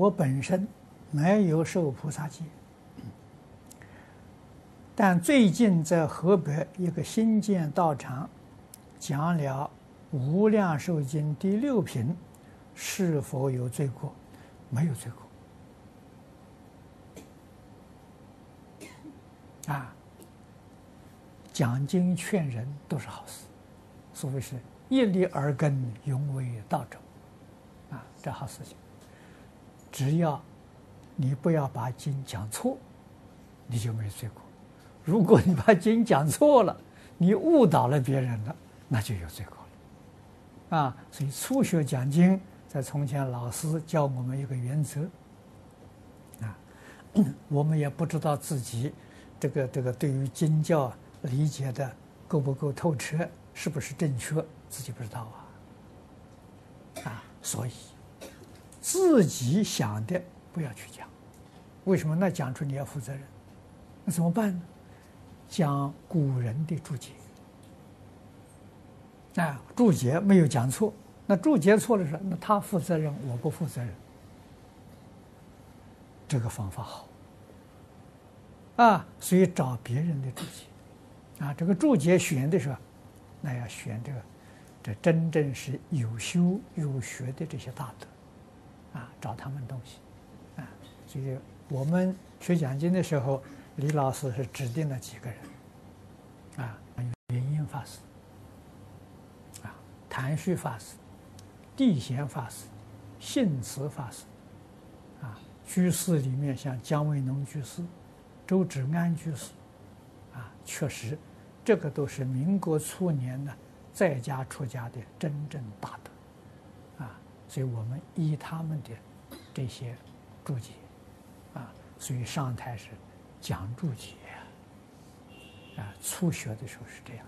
我本身没有受菩萨戒，但最近在河北一个新建道场讲了《无量寿经》第六品，是否有罪过？没有罪过。啊，讲经劝人都是好事，所谓是一粒而根，永为道种，啊，这好事情。只要你不要把经讲错，你就没罪过；如果你把经讲错了，你误导了别人了，那就有罪过了。啊，所以初学讲经，在从前老师教我们一个原则。啊，我们也不知道自己这个这个对于经教理解的够不够透彻，是不是正确，自己不知道啊。啊，所以。自己想的不要去讲，为什么？那讲出你要负责任，那怎么办呢？讲古人的注解，啊，注解没有讲错，那注解错了是，那他负责任，我不负责任。这个方法好，啊，所以找别人的注解，啊，这个注解选的时候，那要选这个，这真正是有修有学的这些大德。啊，找他们东西，啊，所以我们学讲经的时候，李老师是指定了几个人，啊，有云隐法师，啊，谭旭法师，地贤法师，信慈法师，啊，居士里面像姜维农居士、周芷安居士，啊，确实，这个都是民国初年的在家出家的真正大德。所以我们依他们的这些注解，啊，所以上台是讲注解，啊，初学的时候是这样，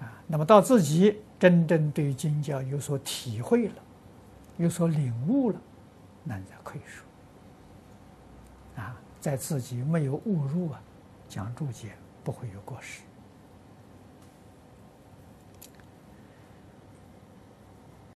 啊，那么到自己真正对经教有所体会了，有所领悟了，那才可以说，啊，在自己没有误入啊，讲注解不会有过失。